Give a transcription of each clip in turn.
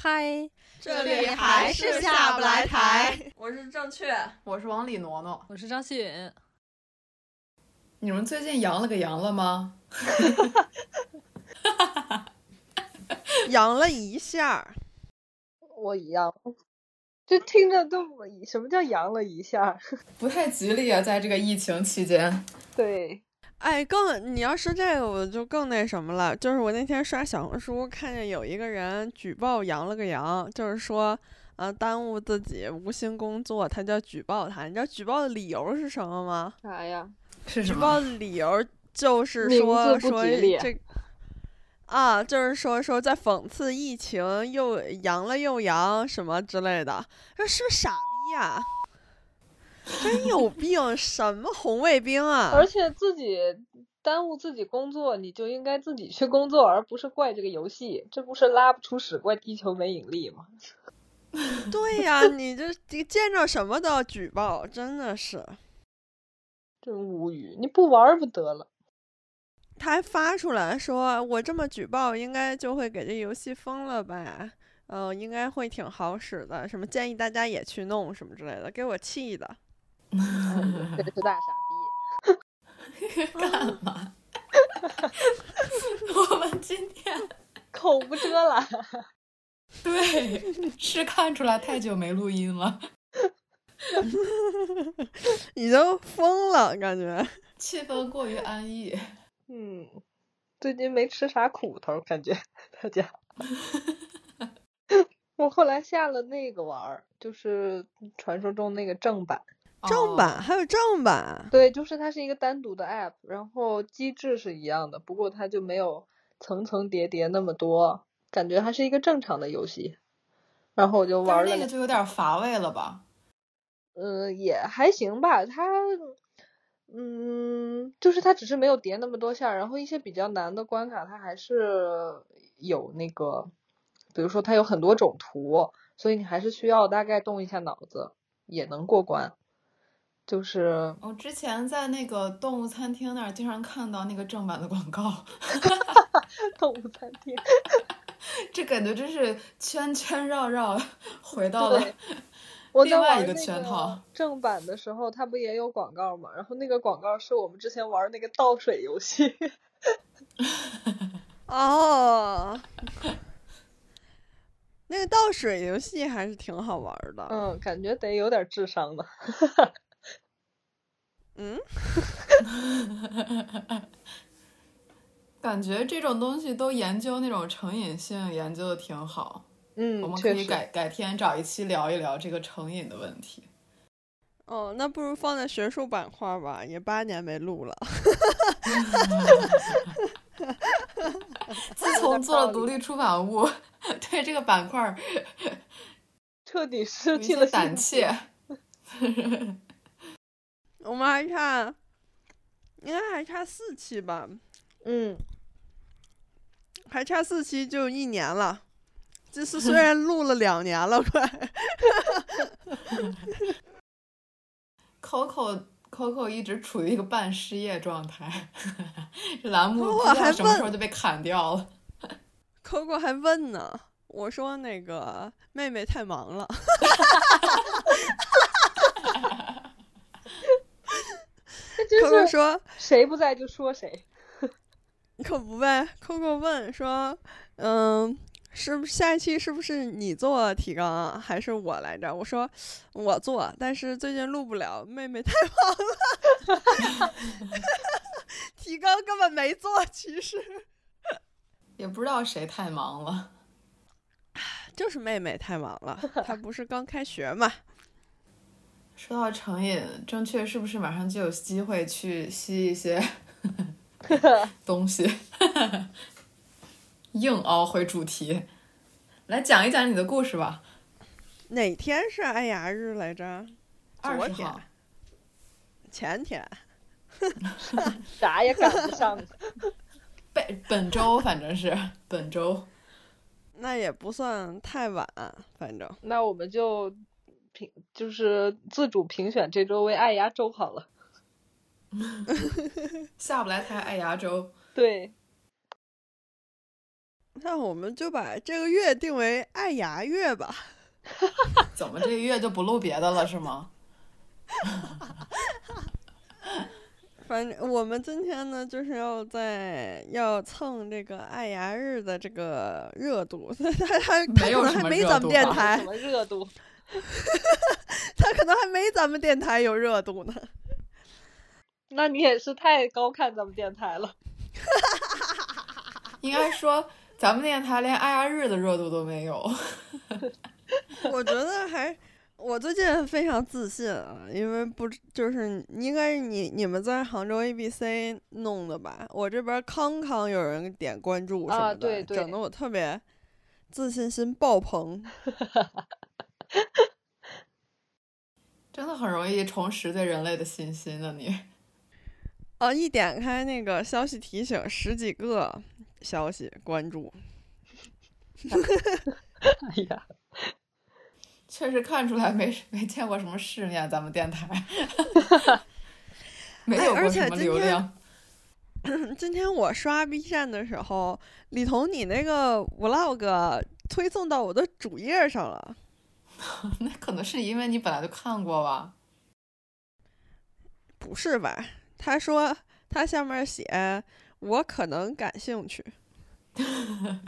嗨，这里还是下不来台。我是正确，我是往里挪挪，我是张希允。你们最近阳了个阳了吗？阳了一下，我一样，这听着都什么叫阳了一下？不太吉利啊，在这个疫情期间。对，哎，更你要说这个，我就更那什么了。就是我那天刷小红书，看见有一个人举报阳了个阳，就是说，呃，耽误自己无心工作，他叫举报他。你知道举报的理由是什么吗？啥呀？是什么？举报的理由就是说说这，啊，就是说说在讽刺疫情，又阳了又阳什么之类的。这是不是傻逼呀？真有 病！什么红卫兵啊？而且自己耽误自己工作，你就应该自己去工作，而不是怪这个游戏。这不是拉不出屎怪地球没引力吗？对呀，你这见着什么都要举报，真的是。真无语！你不玩不得了。他还发出来说：“我这么举报，应该就会给这游戏封了吧？嗯，应该会挺好使的。什么建议大家也去弄什么之类的，给我气的。这个是大傻逼。干嘛？我们今天 口无遮拦。对，是看出来太久没录音了。已经疯了，感觉 气氛过于安逸。嗯，最近没吃啥苦头，感觉 大家。我后来下了那个玩儿，就是传说中那个正版。正版还有正版？对，就是它是一个单独的 app，然后机制是一样的，不过它就没有层层叠叠那么多，感觉还是一个正常的游戏。然后我就玩了。那个就有点乏味了吧？嗯，也还行吧。它，嗯，就是它只是没有叠那么多下，然后一些比较难的关卡，它还是有那个，比如说它有很多种图，所以你还是需要大概动一下脑子也能过关。就是我之前在那个动物餐厅那儿经常看到那个正版的广告，动物餐厅，这感觉真是圈圈绕绕回到了我另外一个圈套。正版的时候，它不也有广告吗？然后那个广告是我们之前玩那个倒水游戏。哦，那个倒水游戏还是挺好玩的。嗯，感觉得有点智商的。嗯，感觉这种东西都研究那种成瘾性，研究的挺好。嗯，我们可以改改天找一期聊一聊这个成瘾的问题。哦，那不如放在学术板块吧，也八年没录了。自 从做了独立出版物，对这个板块 彻底失去了胆怯。我们还差，应该还差四期吧？嗯，还差四期就一年了。这是虽然录了两年了，快。Coco Coco 一直处于一个半失业状态，这 栏目不知道什么时候就被砍掉了。Coco 还问呢，我说那个妹妹太忙了。Coco 说：“谁不在就说谁。”可不呗。Coco 问说：“嗯，是不是下一期是不是你做提纲啊还是我来着？”我说：“我做，但是最近录不了，妹妹太忙了，提纲根本没做。其实也不知道谁太忙了，就是妹妹太忙了。她不是刚开学嘛。”说到成瘾，正确是不是马上就有机会去吸一些 东西？硬凹回主题，来讲一讲你的故事吧。哪天是爱牙日来着？二十号。前天。啥也赶不上。本本周反正是本周，那也不算太晚，反正那我们就评就是自主评选这周为爱牙周好了。下不来台爱牙周。对，那我们就把这个月定为爱牙月吧。怎么这个月就不录别的了是吗？反正我们今天呢，就是要在要蹭这个爱牙日的这个热度，他他他没有可能还什么热没咱们电台什，么热度？他可能还没咱们电台有热度呢。那你也是太高看咱们电台了。应该说咱们电台连爱牙日的热度都没有。我觉得还，我最近非常自信啊，因为不就是应该是你你们在杭州 ABC 弄的吧？我这边康康有人点关注什啊么的，对对整的我特别自信心爆棚。真的很容易重拾对人类的信心呢，你。哦！一点开那个消息提醒，十几个消息关注，哎呀，确实看出来没没见过什么世面，咱们电台 没有过什么且今天流量。今天我刷 B 站的时候，李彤你那个 vlog 推送到我的主页上了。那可能是因为你本来就看过吧。不是吧？他说他下面写我可能感兴趣，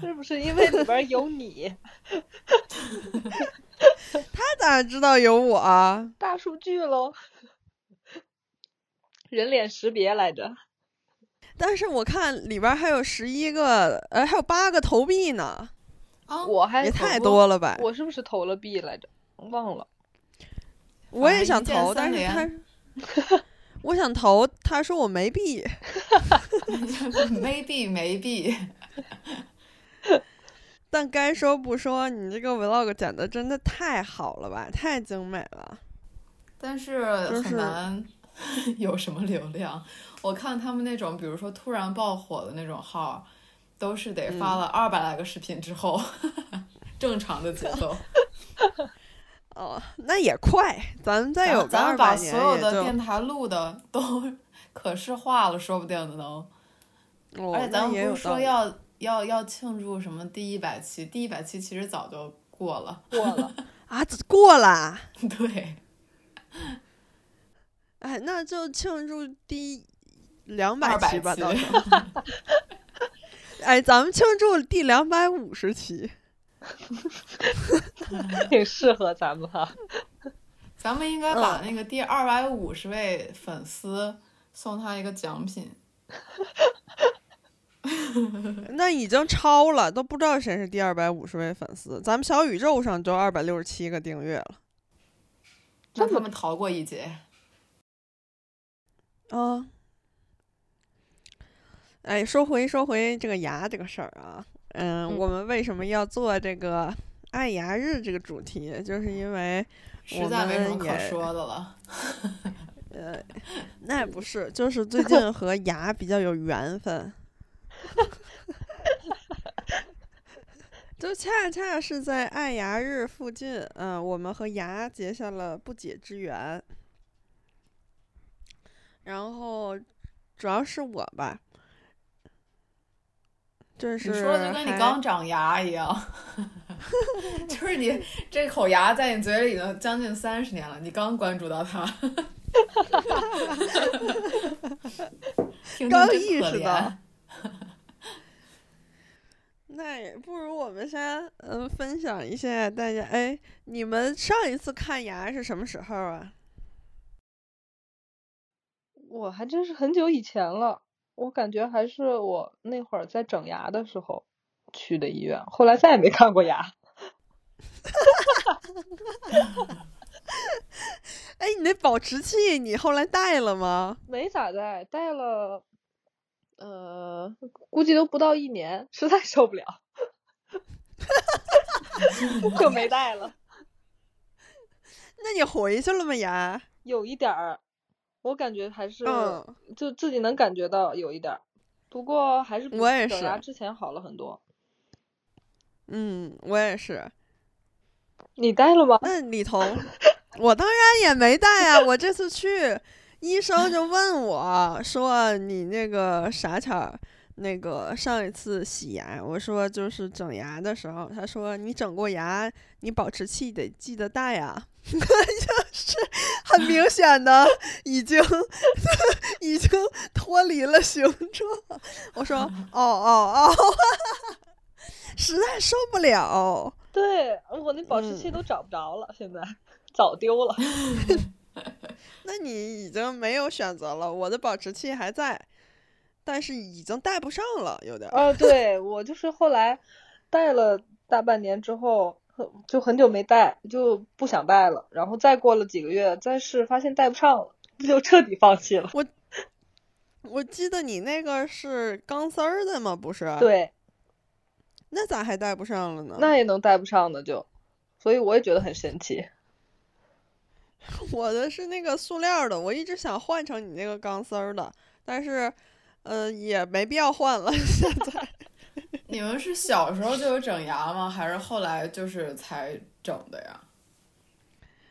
是不是因为里边有你？他咋知道有我啊？大数据喽，人脸识别来着。但是我看里边还有十一个，呃，还有八个投币呢，啊，我还也太多了吧？我是不是投了币来着？忘了。我也想投，但是他，我想投，他说我没币。没 币没币。但该说不说，你这个 vlog 剪的真的太好了吧，太精美了。但是就是很难 有什么流量。我看他们那种，比如说突然爆火的那种号，都是得发嗯了二百来个视频之后，正常的节奏。哦，那也快，咱们再有咱们把所有的电台录的都 可视化了，说不定能。哦，而且咱们不是说要要要庆祝什么第一百期，第一百期其实早就过了。过了，啊，过了。对，哎，那就庆祝第两百期吧，期到时候。哎，咱们庆祝第两百五十期。挺适合咱们哈。咱们应该把那个第二百五十位粉丝送他一个奖品。那已经超了，都不知道谁是第二百五十位粉丝。咱们小宇宙上就二百六十七个订阅了。让他们逃过一劫。啊，哎，说回说回这个牙这个事儿啊，嗯，嗯我们为什么要做这个爱牙日这个主题？就是因为实在没什么可说的了。呃，那也不是，就是最近和牙比较有缘分，就恰恰是在爱牙日附近，嗯、我们和牙结下了不解之缘。然后主要是我吧，就是你说的就跟你刚长牙一样，就是你这口牙在你嘴里已经将近三十年了，你刚关注到它，刚意识到。那也不如我们先嗯、分享一下大家哎，你们上一次看牙是什么时候啊？我还真是很久以前了，我感觉还是我那会儿在整牙的时候去的医院，后来再也没看过牙。哎，你那保持器你后来戴了吗？没咋戴，戴了，呃，估计都不到一年，实在受不了，就没戴了。那你回去了吗？牙？有一点儿，我感觉还是、嗯，就自己能感觉到有一点儿。不过还是比我也是之前好了很多。嗯，我也是。你带了吗？那李彤，我当然也没带啊。我这次去，医生就问我说：“你那个啥前儿，那个上一次洗牙，我说就是整牙的时候，他说你整过牙，你保持器得记得带呀。” 就是很明显的已经 已经脱离了形状。我说：“哦 哦哦，实在受不了。”对，我那保持器嗯都找不着了，现在早丢了。那你已经没有选择了，我的保持器还在，但是已经戴不上了，有点儿。哦，对，我就是后来戴了大半年之后，很就很久没戴，就不想戴了。然后再过了几个月再试，发现戴不上了，就彻底放弃了。我我记得你那个是钢丝儿的吗？不是？。对，那咋还戴不上了呢？那也能戴不上的就，所以我也觉得很神奇。我的是那个塑料的，我一直想换成你那个钢丝儿的，但是，呃，也没必要换了。现在你们是小时候就有整牙吗？还是后来就是才整的呀？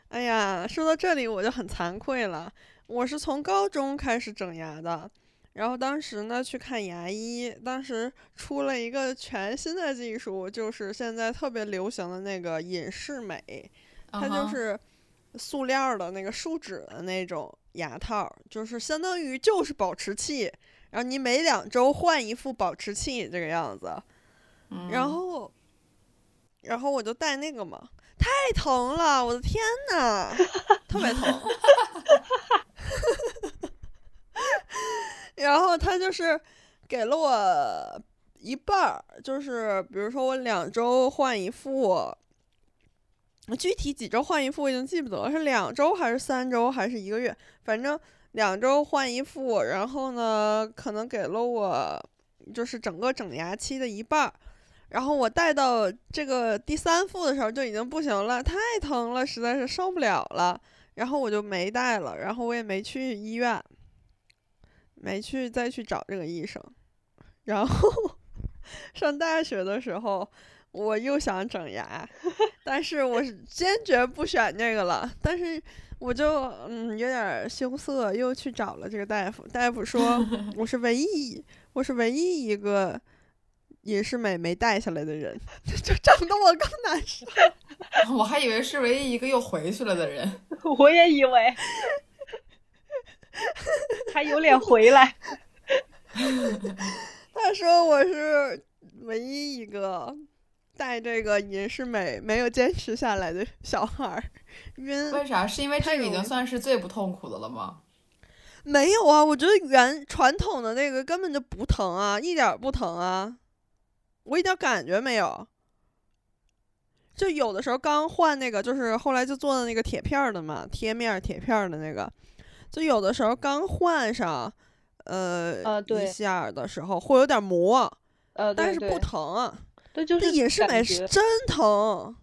哎呀，说到这里我就很惭愧了。我是从高中开始整牙的，然后当时呢去看牙医，当时出了一个全新的技术，就是现在特别流行的那个隐适美，它就是塑料儿的那个树脂的那种牙套儿，就是相当于就是保持器，然后你每两周换一副保持器这个样子，嗯然后，然后我就戴那个嘛，太疼了，我的天呐，特别疼。然后他就是给了我一半儿，就是比如说我两周换一副，具体几周换一副我已经记不得了，是两周还是三周还是一个月，反正两周换一副，然后呢，可能给了我就是整个整牙期的一半儿。然后我戴到这个第三副的时候就已经不行了，太疼了，实在是受不了了。然后我就没戴了，然后我也没去医院，没去再去找这个医生。然后 上大学的时候，我又想整牙，但是我是坚决不选这个了。但是我就嗯有点儿羞涩，又去找了这个大夫。大夫说 我是唯一，我是唯一一个隐适美没带下来的人，就整得我更难受。我还以为是唯一一个又回去了的人。我也以为还有脸回来。他说我是唯一一个带这个隐适美没有坚持下来的小孩儿，晕。为啥？是因为这个已经算是最不痛苦的了吗？没有啊，我觉得原传统的那个根本就不疼啊，一点儿不疼啊，我一点感觉没有。就有的时候刚换那个，就是后来就做的那个铁片儿的嘛，贴面儿铁片儿的那个，就有的时候刚换上，呃，呃对一下的时候会有点磨，呃，但是不疼啊。对，就是也是美真疼，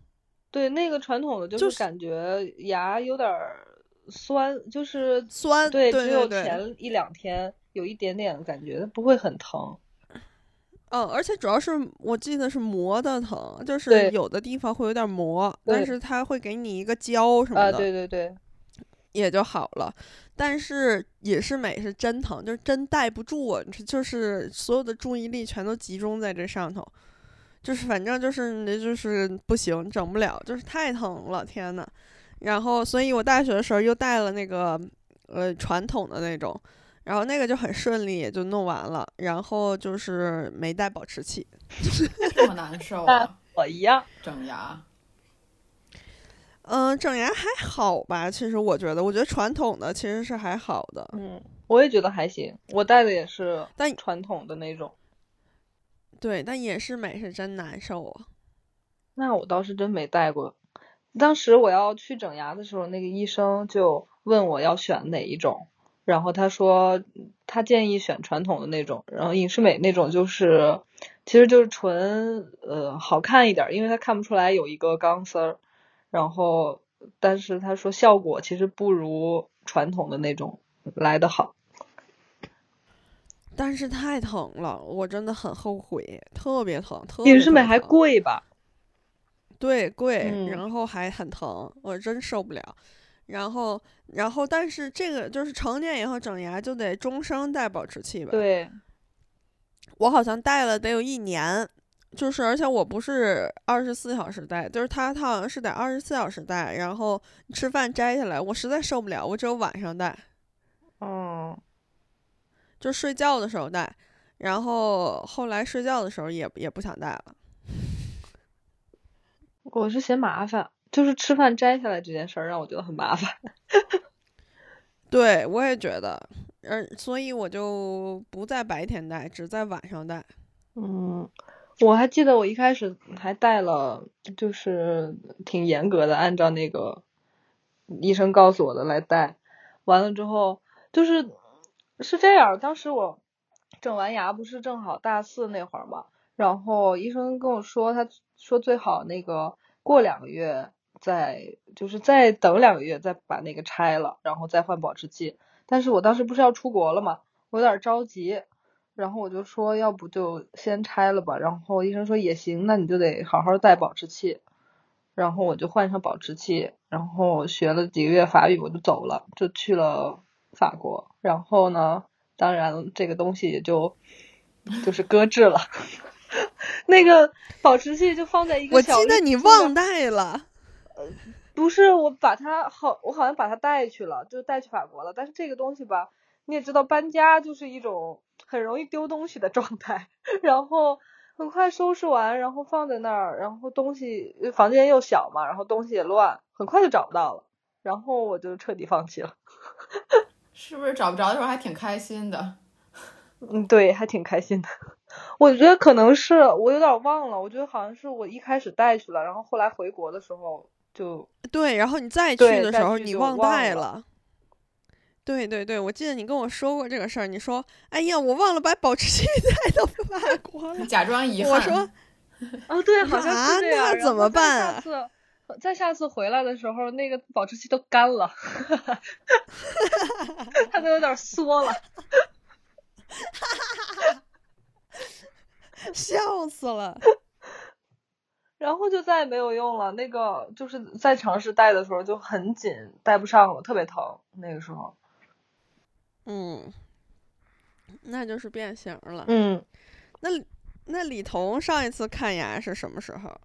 对那个传统的，就就是是感觉牙有点儿酸，就是酸，对，对只有对前一两天有一点点感觉，不会很疼。嗯，而且主要是我记得是磨的疼，就是有的地方会有点磨，但是它会给你一个胶什么啊，的，对对对，也就好了。但是也是美是真疼，就是真戴不住啊，这就是所有的注意力全都集中在这上头，就是反正就是那就是不行，整不了，就是太疼了，天呐。然后，所以我大学的时候又带了那个呃传统的那种，然后那个就很顺利，也就弄完了。然后就是没带保持器，这么难受啊！我一样。整牙。嗯、整牙还好吧？其实我觉得，我觉得传统的其实是还好的。嗯，我也觉得还行，我戴的也是但传统的那种。对，但隐适美是真难受啊。那我倒是真没戴过。当时我要去整牙的时候，那个医生就问我要选哪一种，然后他说他建议选传统的那种，然后隐适美那种就是其实就是纯呃好看一点，因为它看不出来有一个钢丝儿，然后但是他说效果其实不如传统的那种来的好。但是太疼了，我真的很后悔，特别疼，特别隐适美还贵吧？对贵，嗯然后还很疼，我真受不了。然后，然后，但是这个就是成年以后整牙就得终生戴保持器吧？对，我好像戴了得有一年，就是而且我不是二十四小时戴，就是他他好像是得二十四小时戴，然后吃饭摘下来，我实在受不了，我只有晚上戴，嗯，就睡觉的时候戴，然后后来睡觉的时候也也不想戴了。我是嫌麻烦，就是吃饭摘下来这件事儿让我觉得很麻烦。对，我也觉得，而所以我就不在白天戴，只在晚上戴。嗯，我还记得我一开始还戴了，就是挺严格的，按照那个医生告诉我的来戴。完了之后，就是是这样，当时我整完牙不是正好大四那会儿嘛，然后医生跟我说，他说最好那个过两个月再，就是再等两个月再把那个拆了，然后再换保持器。但是我当时不是要出国了嘛，我有点着急，然后我就说要不就先拆了吧。然后医生说也行，那你就得好好戴保持器。然后我就换上保持器，然后学了几个月法语，我就走了，就去了法国。然后呢，当然这个东西也就就是搁置了。那个保持器就放在一个我记得你忘带了，呃不是我把它好，我好像把它带去了，就带去法国了。但是这个东西吧，你也知道，搬家就是一种很容易丢东西的状态。然后很快收拾完，然后放在那儿，然后东西房间又小嘛，然后东西也乱，很快就找不到了。然后我就彻底放弃了。是不是找不着的时候还挺开心的？嗯，对，还挺开心的。我觉得可能是我有点忘了，我觉得好像是我一开始带去了，然后后来回国的时候就对，然后你再去的时候你忘带了。对对对，我记得你跟我说过这个事儿。你说：“哎呀，我忘了把保持器 带到法国了。假装遗憾。我说哦，对，好像啊是这样。那怎么办再下次回来的时候，那个保质期都干了，它都有点缩了。笑死了。然后就再也没有用了。那个就是在尝试戴的时候就很紧，戴不上了，特别疼。那个时候，嗯，那就是变形了。嗯，那那李彤上一次看牙是什么时候？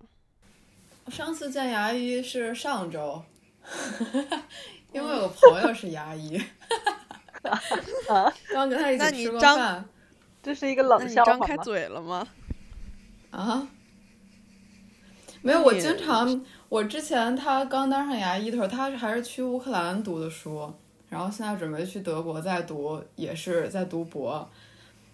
上次见牙医是上周，因为我有个朋友是牙医，啊，刚跟他一起吃过饭这是一个那冷你张开笑话吗？嘴了吗？啊。没有，我经常，我之前他刚当上牙医的时候，他是还是去乌克兰读的书，然后现在准备去德国再读，也是在读博。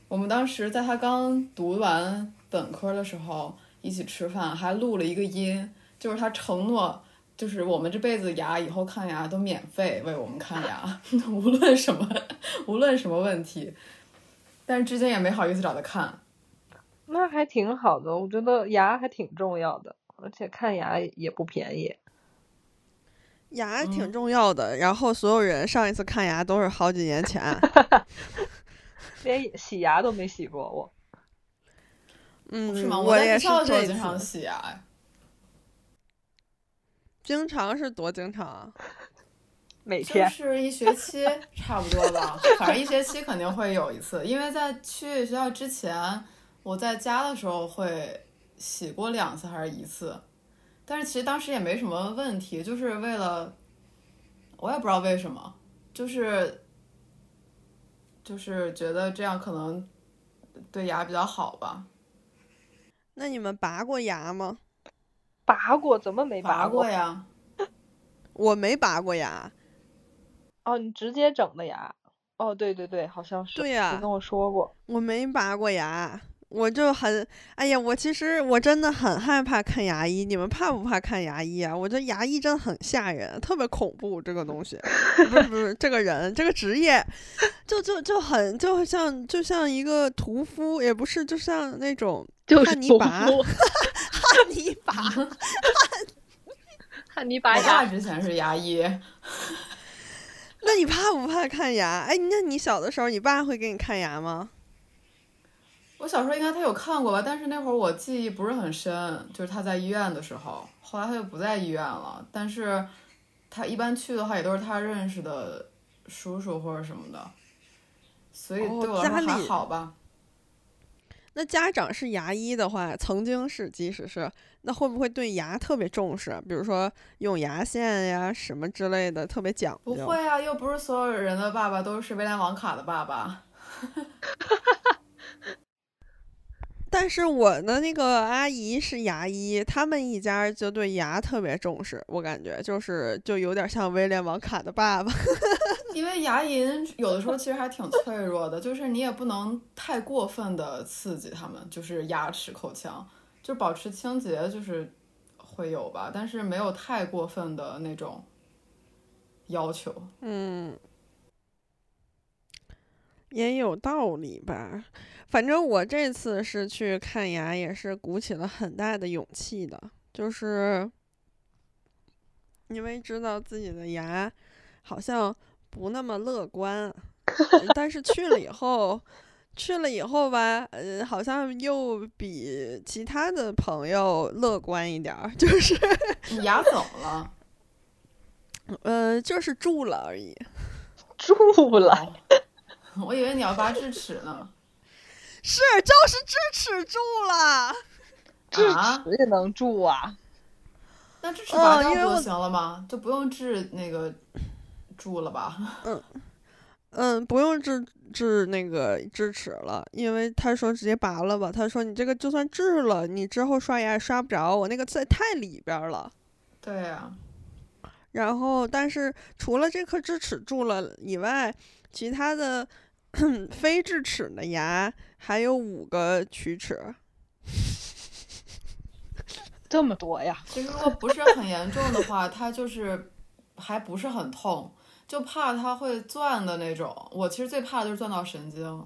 我们当时在他刚读完本科的时候一起吃饭，还录了一个音，就是他承诺，就是我们这辈子牙以后看牙都免费为我们看牙，无论什么无论什么问题，但是至今也没好意思找他看。那还挺好的，我觉得牙还挺重要的，而且看牙也不便宜。牙挺嗯重要的，然后所有人上一次看牙都是好几年前。连洗牙都没洗过我。嗯，是吗？我也是在学校的时候这经常洗牙哎。经常是多经常啊？每天是一学期 差不多吧，反正一学期肯定会有一次，因为在去学校之前，我在家的时候会洗过两次还是一次，但是其实当时也没什么问题，就是为了，我也不知道为什么，就是就是觉得这样可能对牙比较好吧。那你们拔过牙吗？拔过，怎么没拔过过 呀，我没拔过牙。哦，你直接整的牙？哦，对对对，好像是。对呀你跟我说过。我没拔过牙，我就很，哎呀，我其实我真的很害怕看牙医。你们怕不怕看牙医啊？我觉得牙医真的很吓人，特别恐怖这个东西。不是不是，这个人这个职业，就就就很就像就像一个屠夫，也不是，就像那种就是屠汉 尼拔夫汉尼拔。汉尼拔我爸牙。之前是牙医，那你怕不怕看牙？哎，那你小的时候，你爸会给你看牙吗？我小时候应该他有看过吧，但是那会儿我记忆不是很深，就是他在医院的时候，后来他就不在医院了。但是他一般去的话，也都是他认识的叔叔或者什么的，所以哦对我来说还家里好吧。那家长是牙医的话，曾经是，即使是，那会不会对牙特别重视？比如说用牙线呀什么之类的，特别讲究。不会啊，又不是所有人的爸爸都是威廉王卡的爸爸。但是我的那个阿姨是牙医，他们一家就对牙特别重视，我感觉就是就有点像威廉王卡的爸爸。因为牙龈有的时候其实还挺脆弱的，就是你也不能太过分的刺激他们，就是牙齿、口腔，就保持清洁，就是会有吧，但是没有太过分的那种要求。嗯，也有道理吧。反正我这次是去看牙，也是鼓起了很大的勇气的，就是因为知道自己的牙好像不那么乐观，但是去了以后，去了以后吧，呃，好像又比其他的朋友乐观一点儿，就是你牙怎么了？呃，就是蛀了而已。蛀了，我以为你要拔智齿呢。是，就是智齿蛀了。智啊齿也能蛀啊？那智齿拔掉不就行了吗？就不用治那个蛀了吧？嗯嗯，不用治治那个智齿了，因为他说直接拔了吧。他说你这个就算治了，你之后刷牙也刷不着，我那个在太里边儿了。对呀、然后，但是除了这颗智齿蛀了以外，其他的 非智齿的牙还有五个龋齿。这么多呀？其实如果不是很严重的话，它就是还不是很痛，就怕它会钻的那种。我其实最怕的就是钻到神经。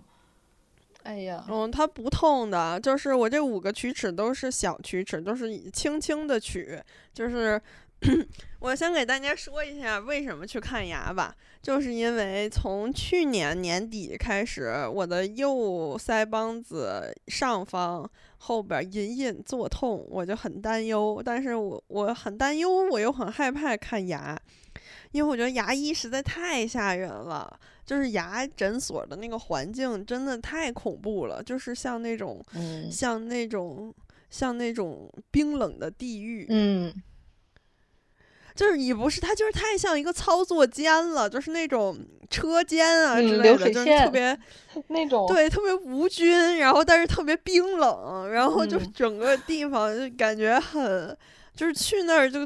哎呀，嗯，它不痛的，就是我这五个龋齿都是小龋齿，都是轻轻的龋。就是 我先给大家说一下为什么去看牙吧，就是因为从去年年底开始，我的右腮帮子上方后边隐隐作痛，我就很担忧。但是我我很担忧，我又很害怕看牙，因为我觉得牙医实在太吓人了。就是牙诊所的那个环境真的太恐怖了，就是像那种嗯。像那种像那种冰冷的地狱，嗯，就是你不是它，就是太像一个操作间了，就是那种车间啊嗯之类的，就是特别那种对，特别无菌，然后但是特别冰冷，然后就嗯。整个地方就感觉很，就是去那儿就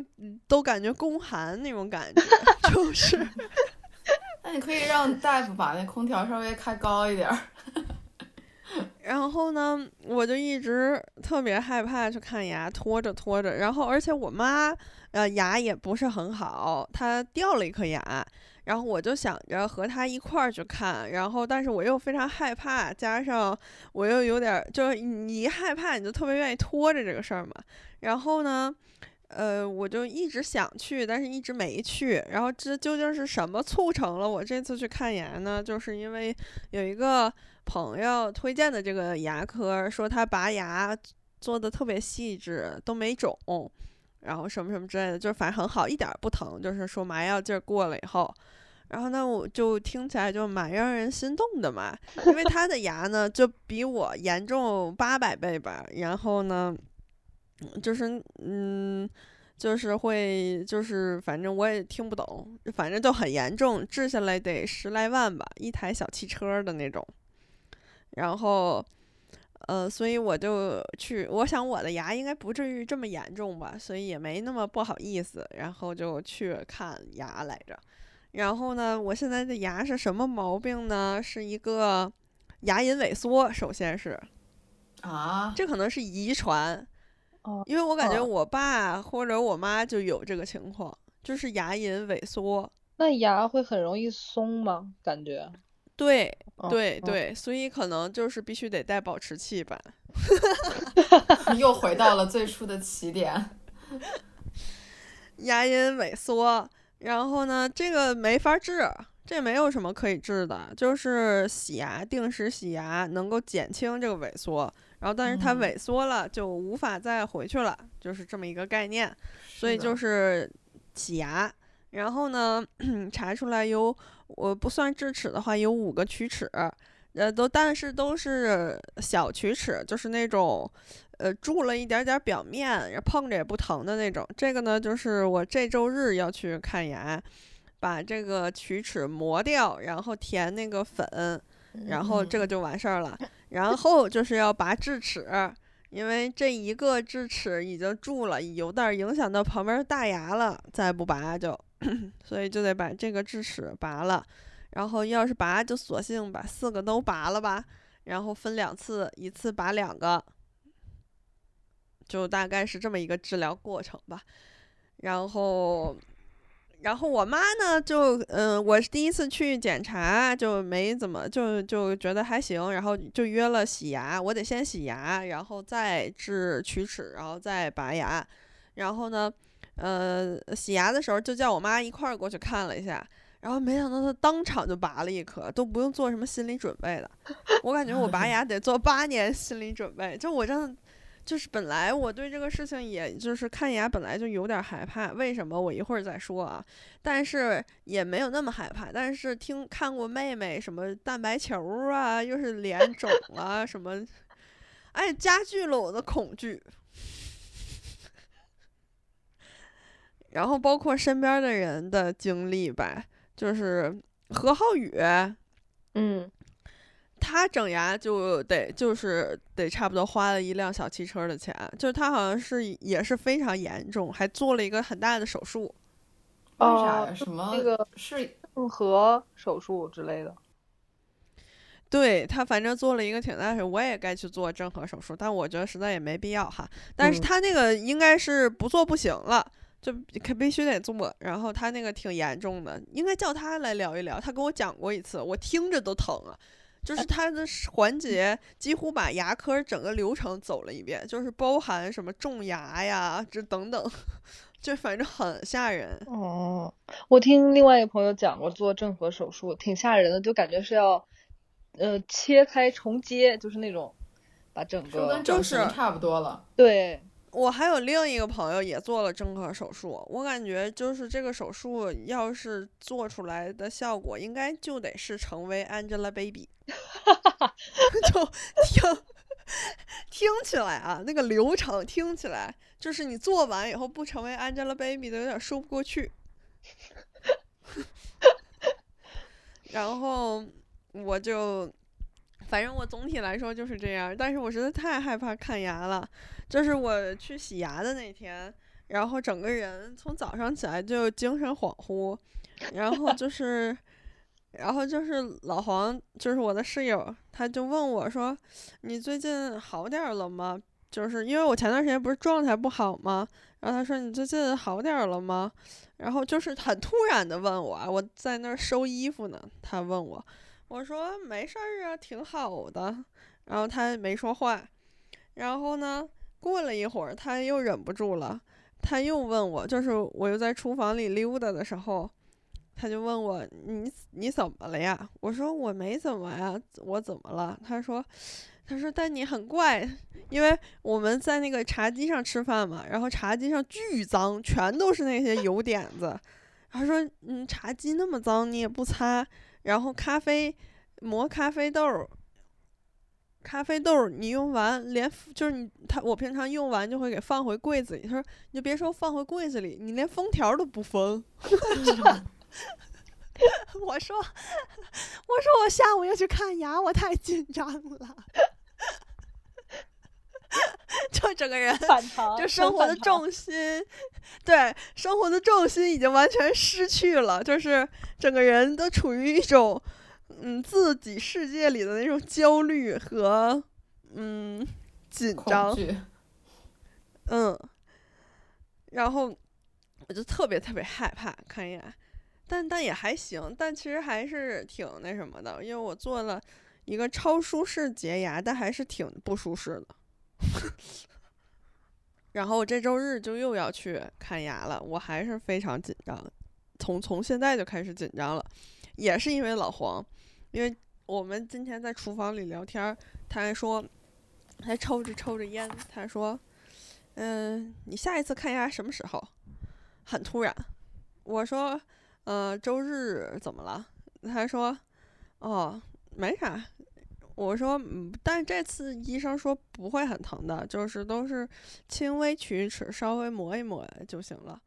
都感觉宫寒那种感觉，就是。那你可以让大夫把那空调稍微开高一点儿。然后呢，我就一直特别害怕去看牙，拖着拖着。然后，而且我妈呃牙也不是很好，她掉了一颗牙。然后我就想着和他一块儿去看，然后但是我又非常害怕，加上我又有点儿就是你一害怕你就特别愿意拖着这个事儿嘛。然后呢，呃，我就一直想去，但是一直没去。然后这究竟是什么促成了我这次去看牙呢？就是因为有一个朋友推荐的这个牙科，说他拔牙做的特别细致，都没肿，然后什么什么之类的，就是反正很好，一点儿不疼，就是说麻药劲儿过了以后。然后呢，我就听起来就蛮让人心动的嘛，因为 他的牙呢就比我严重八百倍吧。然后呢，嗯就是嗯，就是会就是反正我也听不懂，反正就很严重，治下来得十来万吧，一台小汽车的那种。然后，呃，所以我就去，我想我的牙应该不至于这么严重吧，所以也没那么不好意思，然后就去看牙来着。然后呢，我现在的牙是什么毛病呢？是一个牙龈萎缩，首先是啊，这可能是遗传，哦因为我感觉哦我爸或者我妈就有这个情况，就是牙龈萎缩。那牙会很容易松吗？感觉？对对对，所以可能就是必须得带保持器吧。又回到了最初的起点。牙龈萎缩，然后呢，这个没法治，这没有什么可以治的，就是洗牙，定时洗牙能够减轻这个萎缩，然后但是它嗯萎缩了就无法再回去了，就是这么一个概念。所以就是洗牙，然后呢，查出来有我不算智齿的话有五个龋齿，呃，都但是都是小龋齿，就是那种呃蛀了一点点表面，碰着也不疼的那种。这个呢，就是我这周日要去看牙，把这个龋齿磨掉，然后填那个粉，然后这个就完事儿了。然后就是要拔智齿，因为这一个智齿已经蛀了，有点儿影响到旁边儿大牙了，再不拔就，所以就得把这个智齿拔了。然后要是拔，就索性把四个都拔了吧，然后分两次，一次拔两个，就大概是这么一个治疗过程吧。然后，然后我妈呢，就嗯，我是第一次去检查，就没怎么就就觉得还行，然后就约了洗牙，我得先洗牙，然后再治龋齿，然后再拔牙。然后呢，呃，洗牙的时候就叫我妈一块儿过去看了一下，然后没想到她当场就拔了一颗，都不用做什么心理准备的。我感觉我拔牙得做八年心理准备，就我真的。就是本来我对这个事情，也就是看牙本来就有点害怕，为什么我一会儿再说啊？但是也没有那么害怕。但是听看过妹妹什么蛋白球啊，又是脸肿啊什么，哎，加剧了我的恐惧。然后包括身边的人的经历吧，就是何浩宇，嗯，他整牙就得就是得差不多花了一辆小汽车的钱，就是他好像是也是非常严重，还做了一个很大的手术。为啥呀？哦什么？那个是正颌手术之类的。对他反正做了一个挺大的手术，我也该去做正颌手术，但我觉得实在也没必要哈。但是嗯他那个应该是不做不行了。就可必须得做，然后他那个挺严重的，应该叫他来聊一聊。他跟我讲过一次，我听着都疼啊。就是他的环节几乎把牙科整个流程走了一遍，就是包含什么种牙呀，这等等，就反正很吓人。哦，我听另外一个朋友讲过做正颌手术，挺吓人的，就感觉是要呃切开重接，就是那种把整个就是差不多了？对我还有另一个朋友也做了正颌手术，我感觉就是这个手术要是做出来的效果，应该就得是成为 Angelababy，就听听起来啊，那个流程听起来就是你做完以后不成为 Angelababy 的有点说不过去。然后我就，反正我总体来说就是这样，但是我实在太害怕看牙了。就是我去洗牙的那天，然后整个人从早上起来就精神恍惚，然后就 是，然后就是老黄，就是我的室友，他就问我说：“你最近好点儿了吗？”就是因为我前段时间不是状态不好吗？然后他说：“你最近好点儿了吗？”然后就是很突然的问我啊，我在那儿收衣服呢，他问我，我说没事儿啊，挺好的。然后他没说话，然后呢？过了一会儿，他又忍不住了，他又问我，就是我又在厨房里溜达的时候，他就问我：“你你怎么了呀？”我说：“我没怎么呀，我怎么了？”他说：“他说但你很怪，因为我们在那个茶几上吃饭嘛，然后茶几上巨脏，全都是那些油点子。他说：嗯，茶几那么脏，你也不擦，然后咖啡磨咖啡豆。”咖啡豆你用完连就是你他我平常用完就会给放回柜子里。他说你就别说放回柜子里，你连封条都不封。我说我说我下午要去看牙，我太紧张了，就整个人反常，就生活的重心，对生活的重心已经完全失去了，就是整个人都处于一种。嗯，自己世界里的那种焦虑和嗯紧张，嗯，然后我就特别特别害怕看牙，但但也还行，但其实还是挺那什么的，因为我做了一个超舒适洁牙，但还是挺不舒适的。然后我这周日就又要去看牙了，我还是非常紧张，从从现在就开始紧张了。也是因为老黄，因为我们今天在厨房里聊天，他还说，还抽着抽着烟，他说，嗯、你下一次看牙什么时候？很突然，我说，呃，周日怎么了？他说，哦，没啥。我说，嗯，但这次医生说不会很疼的，就是都是轻微龋齿，稍微磨一磨就行了。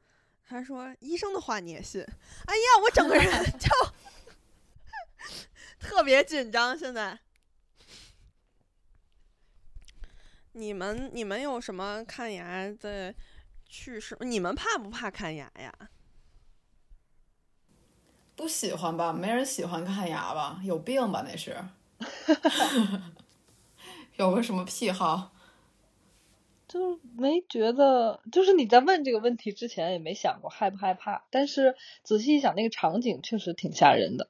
他说医生的话你也信？哎呀，我整个人 就 特别紧张。现在，你们你们有什么看牙的趣事？你们怕不怕看牙呀？不喜欢吧？没人喜欢看牙吧？有病吧？那是，有个什么癖好？就没觉得，就是你在问这个问题之前也没想过害不害怕，但是仔细一想，那个场景确实挺吓人的。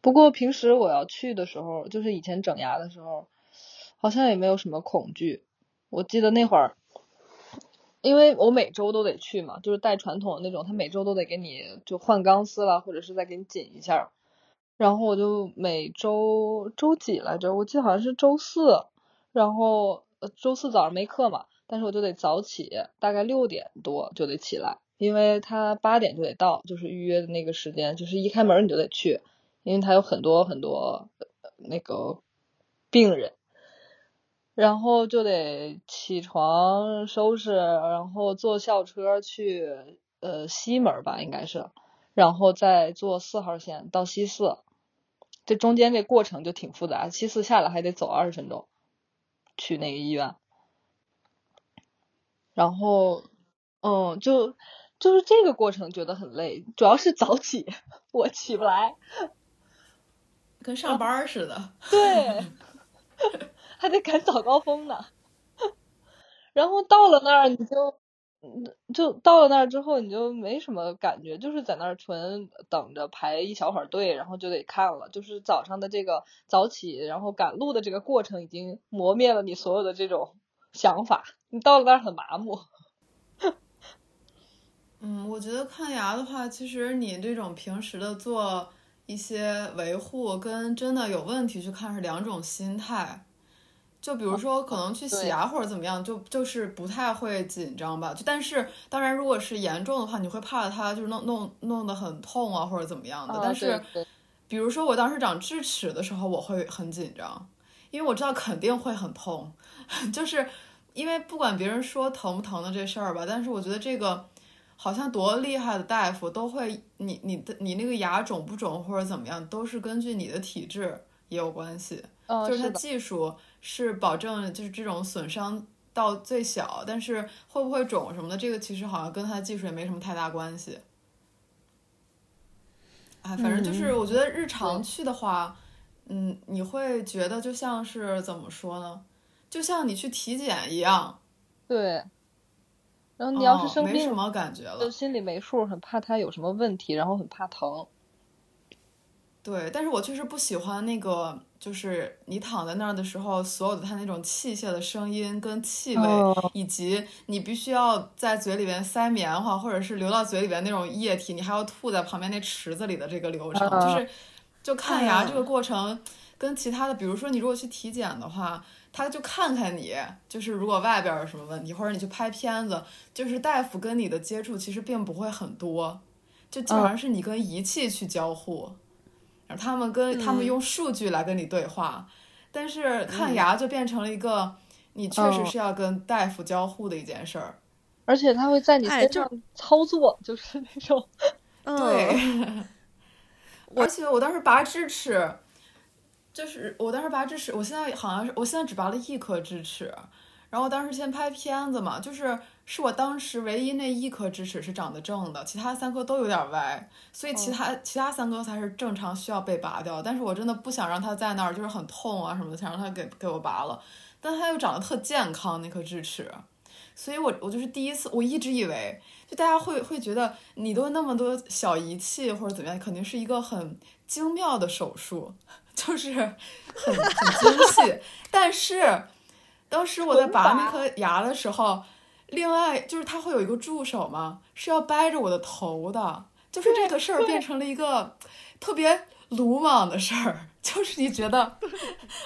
不过平时我要去的时候，就是以前整牙的时候，好像也没有什么恐惧。我记得那会儿，因为我每周都得去嘛，就是带传统的那种，他每周都得给你就换钢丝了，或者是再给你紧一下。然后我就每周周几来着？我记得好像是周四，然后呃周四早上没课嘛。但是我就得早起，大概六点多就得起来，因为他八点就得到，就是预约的那个时间，就是一开门你就得去，因为他有很多很多那个病人，然后就得起床收拾，然后坐校车去呃西门吧，应该是，然后再坐四号线到西四，这中间这过程就挺复杂，西四下来还得走二十分钟去那个医院。然后，嗯，就就是这个过程觉得很累，主要是早起，我起不来，跟上班似的。对，还得赶早高峰呢。然后到了那儿，你就，就到了那儿之后，你就没什么感觉，就是在那儿纯等着排一小会儿队，然后就得看了。就是早上的这个早起，然后赶路的这个过程，已经磨灭了你所有的这种想法。你到了那儿很麻木。嗯，我觉得看牙的话，其实你这种平时的做一些维护，跟真的有问题去看是两种心态。就比如说，可能去洗牙或者怎么样，就就是不太会紧张吧。就但是，当然，如果是严重的话，你会怕它就是弄弄弄得很痛啊，或者怎么样的。但是，比如说我当时长智齿的时候，我会很紧张，因为我知道肯定会很痛，就是因为不管别人说疼不疼的这事儿吧，但是我觉得这个好像多厉害的大夫都会，你你的你那个牙肿不肿或者怎么样，都是根据你的体质也有关系。哦、就是他技术是保证就是这种损伤到最小，但是会不会肿什么的，这个其实好像跟它技术也没什么太大关系。哎，反正就是我觉得日常去的话，嗯，你会觉得就像是怎么说呢？就像你去体检一样。对。然后你要是生病，没什么感觉了，就心里没数，很怕它有什么问题，然后很怕疼。对，但是我确实不喜欢那个，就是你躺在那儿的时候，所有的它那种器械的声音跟气味，哦、以及你必须要在嘴里边塞棉花，或者是流到嘴里边那种液体，你还要吐在旁边那池子里的这个流程，哦、就是就看牙这个过程，跟其他的，比如说你如果去体检的话，他就看看你，就是如果外边有什么问题，或者你去拍片子，就是大夫跟你的接触其实并不会很多，就基本上是你跟仪器去交互。他们跟他们用数据来跟你对话，嗯、但是看牙就变成了一个你确实是要跟大夫交互的一件事儿，而且他会在你身上操作，哎、就,就是那种，对。嗯、而且我当时拔智齿，就是我当时拔智齿，我现在好像是我现在只拔了一颗智齿，然后当时先拍片子嘛，就是是我当时唯一那一颗智齿是长得正的，其他三颗都有点歪，所以其他、哦、其他三颗才是正常需要被拔掉。但是我真的不想让它在那儿，就是很痛啊什么的，想让它给给我拔了。但它又长得特健康那颗智齿，所以我我就是第一次，我一直以为就大家会会觉得你都那么多小仪器或者怎么样，肯定是一个很精妙的手术，就是很很精细，但是。当时我在拔那颗牙的时候，另外就是他会有一个助手嘛，是要掰着我的头的，就是这个事儿变成了一个特别鲁莽的事儿，就是你觉得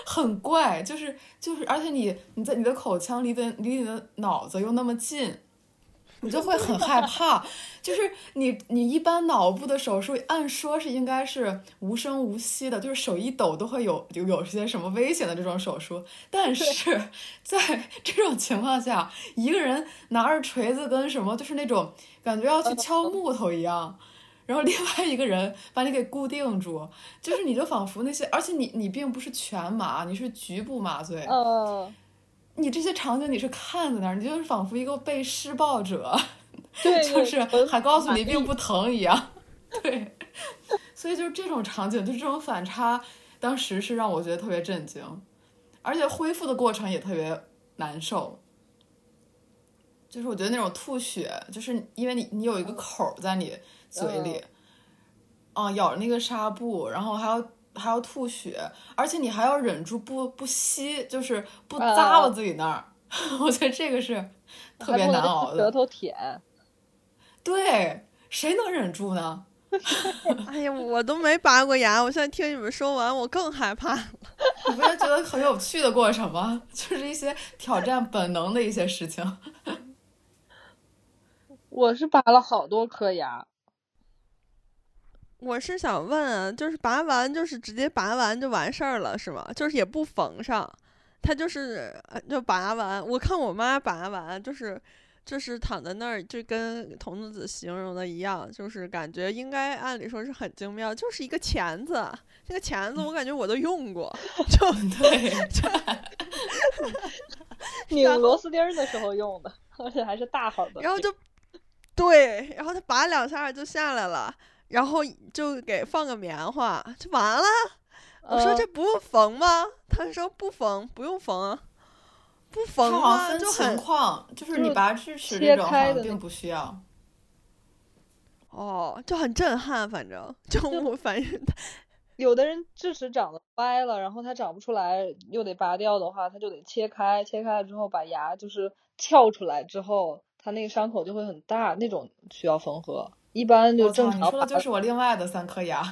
很怪，就是就是，而且你你在你的口腔离的离你的脑子又那么近，你就会很害怕。就是你你一般脑部的手术，按说是应该是无声无息的，就是手一抖都会有有有些什么危险的这种手术，但是在这种情况下，一个人拿着锤子跟什么，就是那种感觉要去敲木头一样。然后另外一个人把你给固定住，就是你就仿佛那些，而且你你并不是全麻，你是局部麻醉，嗯，你这些场景你是看在那儿，你就是仿佛一个被施暴者，对，就是还告诉你并不疼一样，对，所以就是这种场景，就这种反差，当时是让我觉得特别震惊，而且恢复的过程也特别难受。就是我觉得那种吐血，就是因为你你有一个口儿在你嘴里，嗯、咬着那个纱布，然后还要还要吐血，而且你还要忍住不不吸，就是不扎到自己那儿。我觉得这个是特别难熬的。舌头舔。对，谁能忍住呢？哎呀，我都没拔过牙，我现在听你们说完，我更害怕了。你不是觉得很有趣的过程吗？就是一些挑战本能的一些事情。我是拔了好多颗牙，我是想问啊，就是拔完就是直接拔完就完事儿了是吗？就是也不缝上，他就是呃就拔完。我看我妈拔完就是就是躺在那儿，就跟童子子形容的一样，就是感觉应该按理说是很精妙，就是一个钳子。这个钳子我感觉我都用过，就对，就 拧螺丝钉儿的时候用的，而且还是大号的。然后就对，然后他拔两下就下来了，然后就给放个棉花就完了。我说呃这不用缝吗？他说不缝，不用缝啊，不缝好像吗？就分情很况，就是你拔智齿切这种好开的那像并不需要。哦，就很震撼，反正就我反正有的人智齿长得歪了，然后它长不出来，又得拔掉的话，他就得切开，切开了之后把牙就是撬出来之后，他那个伤口就会很大，那种需要缝合。一般就，你正常你说的就是我另外的三颗牙，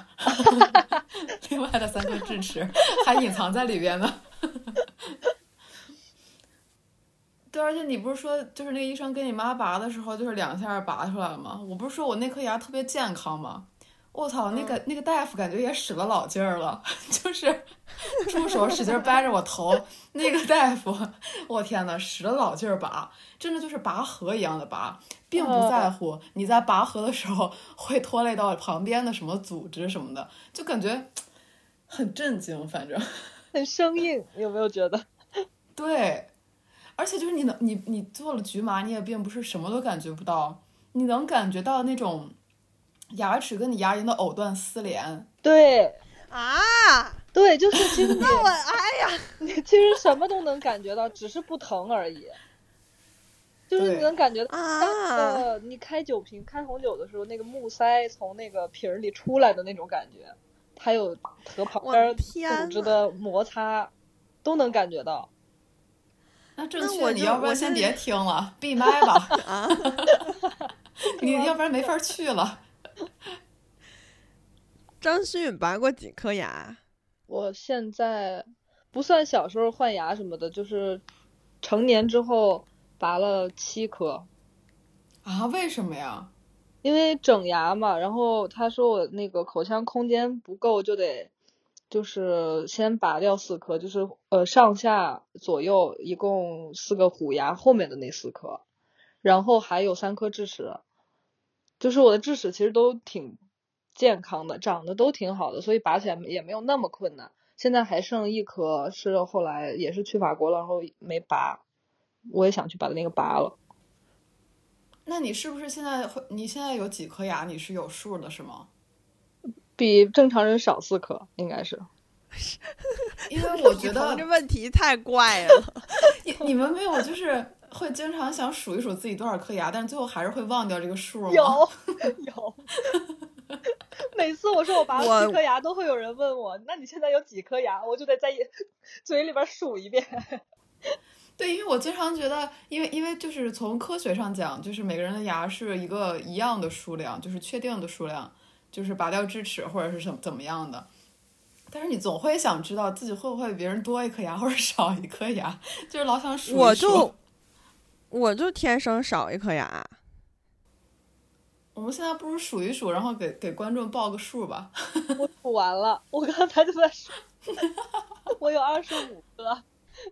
另外的三颗智齿还隐藏在里边呢。对，而且你不是说，就是那个医生给你妈拔的时候，就是两下拔出来了吗？我不是说我那颗牙特别健康吗？我操，那个那个大夫感觉也使了老劲儿了，就是助手使劲掰着我头，那个大夫，我天呐，使了老劲儿拔，真的就是拔河一样的拔，并不在乎你在拔河的时候会拖累到旁边的什么组织什么的，就感觉很震惊，反正。很生硬，有没有觉得？对，而且就是你能你你做了局麻，你也并不是什么都感觉不到，你能感觉到那种牙齿跟你牙龈的藕断丝连。对啊，对，就是其实那我哎呀，你其实什么都能感觉到，只是不疼而已。就是你能感觉到，啊呃，你开酒瓶、开红酒的时候，那个木塞从那个瓶儿里出来的那种感觉，还有和旁边组织的摩擦，都能感觉到。那正确，那我你要不然我先别听了，闭麦吧。啊，你要不然没法去了。张馨予拔过几颗牙？我现在不算小时候换牙什么的，就是成年之后拔了七颗，啊？为什么呀？因为整牙嘛。然后他说我那个口腔空间不够，就得就是先拔掉四颗，就是呃上下左右一共四个虎牙，后面的那四颗，然后还有三颗智齿，就是我的智齿其实都挺健康的，长得都挺好的，所以拔起来也没有那么困难。现在还剩一颗，是后来也是去法国了，然后没拔，我也想去把那个拔了。那你是不是现在会？你现在有几颗牙？你是有数的，是吗？比正常人少四颗，应该是。因为 我觉得这问题太怪了。你你们没有就是会经常想数一数自己多少颗牙，但是最后还是会忘掉这个数吗？有有，每次我说我拔了我七颗牙，都会有人问我，那你现在有几颗牙？我就得在嘴里边数一遍。对，因为我经常觉得，因为因为就是从科学上讲，就是每个人的牙是一个一样的数量，就是确定的数量，就是拔掉智齿或者是什么怎么样的。但是你总会想知道自己会不会比别人多一颗牙或者少一颗牙，就是老想数数。我就我就天生少一颗牙。我们现在不如数一数，然后给给观众报个数吧。我数完了，我刚才就在数，我有二十五颗。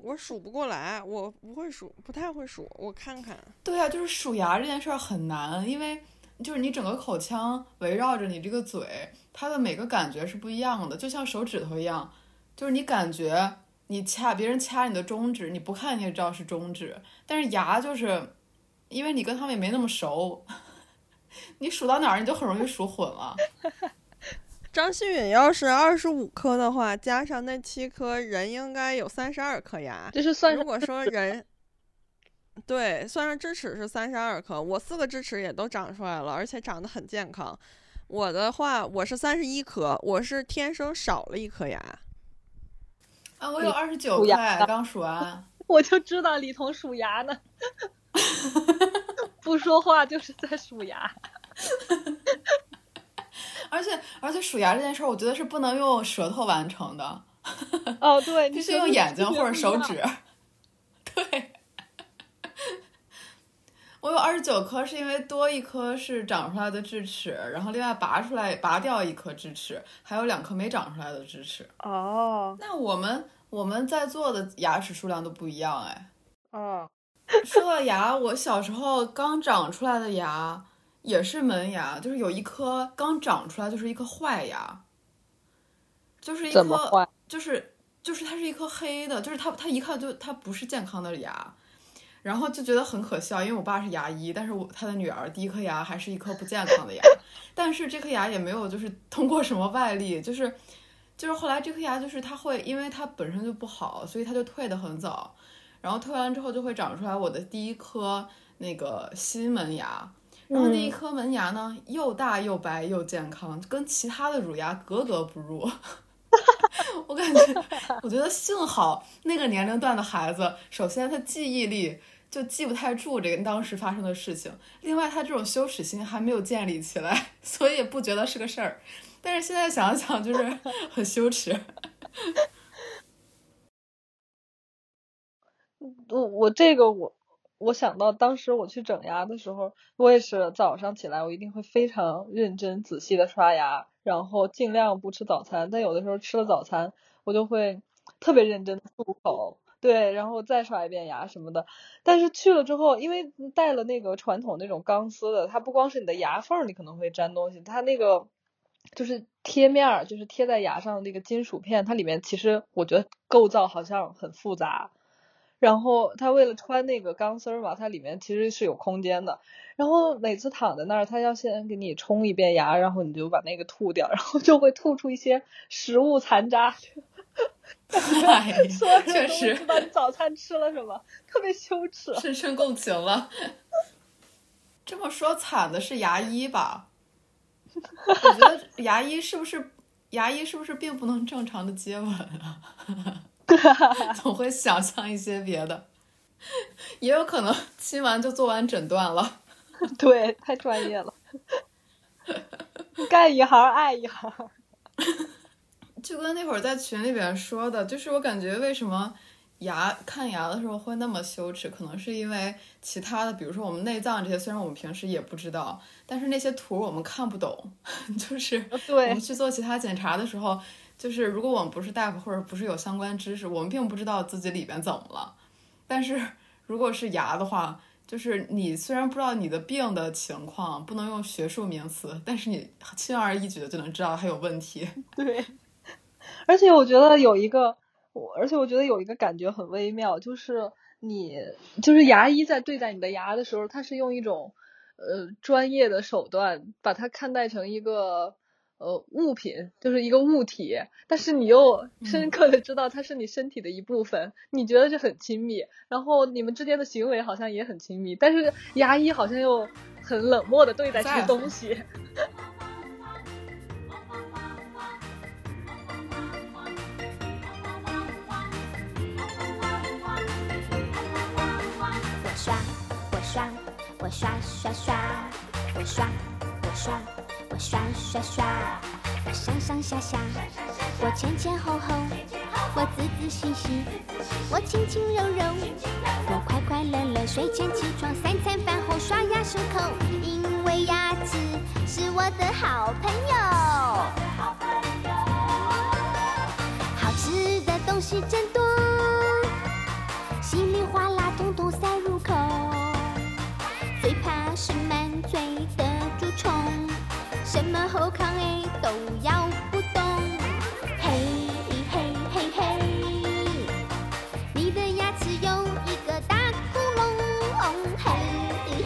我数不过来，我不会数，不太会数。我看看。对呀、就是数牙这件事儿很难，因为就是你整个口腔围绕着你这个嘴，它的每个感觉是不一样的，就像手指头一样，就是你感觉你掐别人掐你的中指，你不看你也知道是中指，但是牙就是因为你跟他们也没那么熟，你数到哪儿你就很容易数混了。张馨予要是二十五颗的话，加上那七颗，人应该有三十二颗牙。就是算如果说人，对，算上智齿是三十二颗，我四个智齿也都长出来了，而且长得很健康。我的话，我是三十一颗，我是天生少了一颗牙。啊，我有二十九数牙颗哎，刚数完。我就知道李彤数牙呢，不说话就是在数牙。而且而且数牙这件事儿，我觉得是不能用舌头完成的，哦，对，必须用眼睛或者手指。对，我有二十九颗，是因为多一颗是长出来的智齿，然后另外拔出来拔掉一颗智齿，还有两颗没长出来的智齿。哦，那我们我们在座的牙齿数量都不一样哎。哦，说到牙，我小时候刚长出来的牙也是门牙，就是有一颗刚长出来就是一颗坏牙，就是一颗坏？就是就是它是一颗黑的，就是它它一看就它不是健康的牙，然后就觉得很可笑，因为我爸是牙医，但是我他的女儿第一颗牙还是一颗不健康的牙，但是这颗牙也没有就是通过什么外力，就是就是后来这颗牙就是它会因为它本身就不好，所以它就退得很早，然后退完之后就会长出来我的第一颗那个新门牙。然后那一颗门牙呢，又大又白又健康，跟其他的乳牙格格不入。我感觉，我觉得幸好那个年龄段的孩子，首先他记忆力就记不太住这个当时发生的事情，另外他这种羞耻心还没有建立起来，所以不觉得是个事儿。但是现在想想，就是 很羞耻。我我这个我我想到当时我去整牙的时候，我也是早上起来我一定会非常认真仔细的刷牙，然后尽量不吃早餐。但有的时候吃了早餐，我就会特别认真的漱口，对，然后再刷一遍牙什么的。但是去了之后，因为带了那个传统那种钢丝的，它不光是你的牙缝你可能会粘东西，它那个就是贴面儿，就是贴在牙上那个金属片，它里面其实我觉得构造好像很复杂。然后它为了穿那个钢丝儿嘛，它里面其实是有空间的。然后每次躺在那儿，它要先给你冲一遍牙，然后你就把那个吐掉，然后就会吐出一些食物残渣。哎所有人确实知道你早餐吃了什么，特别羞耻。深深共情了。这么说惨的是牙医吧？我觉得牙医是不是牙医是不是并不能正常的接吻啊？总会想象一些别的，也有可能亲完就做完诊断了。对，太专业了，干一行爱一行。就跟那会儿在群里边说的，就是我感觉为什么牙看牙的时候会那么羞耻，可能是因为其他的，比如说我们内脏这些，虽然我们平时也不知道，但是那些图我们看不懂，就是我们去做其他检查的时候，就是如果我们不是大夫或者不是有相关知识，我们并不知道自己里边怎么了。但是如果是牙的话，就是你虽然不知道你的病的情况，不能用学术名词，但是你轻而易举的就能知道它有问题。对，而且我觉得有一个，我而且我觉得有一个感觉很微妙，就是你就是牙医在对待你的牙的时候，他是用一种呃专业的手段把它看待成一个呃物品，就是一个物体，但是你又深刻的知道它是你身体的一部分，你觉得这很亲密，然后你们之间的行为好像也很亲密，但是牙医好像又很冷漠的对待这些东西。刷刷刷，我刷，我刷，我刷刷刷，我上上下下，我前前后后，我仔仔细细，我轻轻柔柔，我快快乐乐，睡前起床，三餐饭后刷牙漱口，因为牙齿是我的好朋友。好吃的东西真多，么后康哎都咬不动。嘿嘿嘿嘿，你的牙齿有一个大窟窿，嘿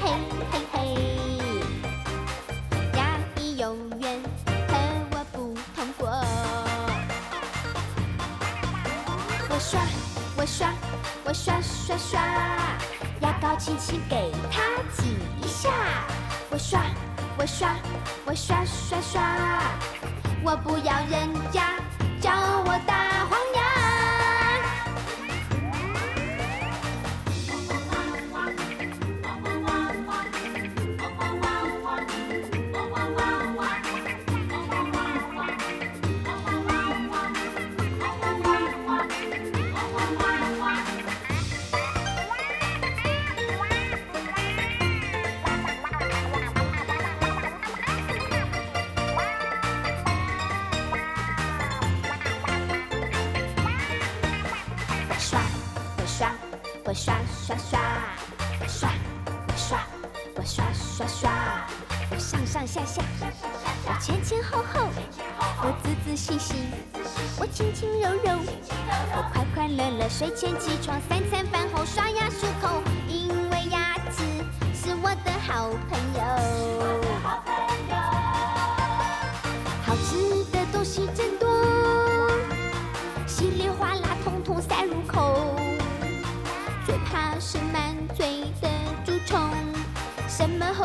嘿嘿嘿，牙医永远和我不同过。我刷，我刷，我刷刷刷，牙膏轻轻给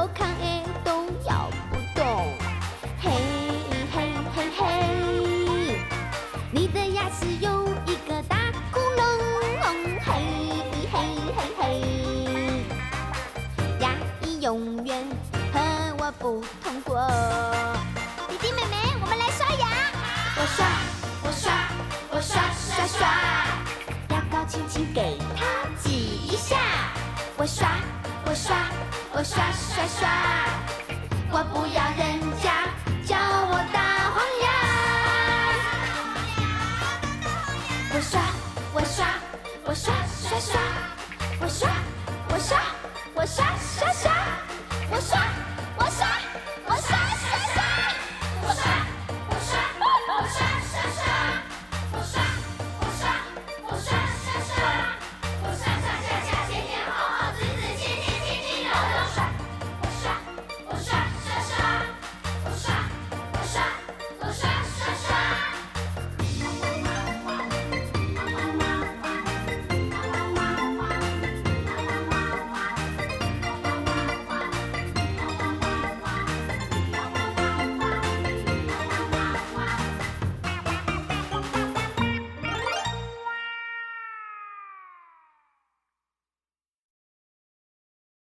我看哎都咬不动。嘿嘿嘿嘿，你的牙齿有一个大窟窿，嘿嘿嘿嘿，牙医永远和我不同过。弟弟妹妹，我们来刷牙。我刷，我刷，我刷刷刷，牙膏轻轻给它挤一下。我刷，我刷，我刷刷刷，我不要人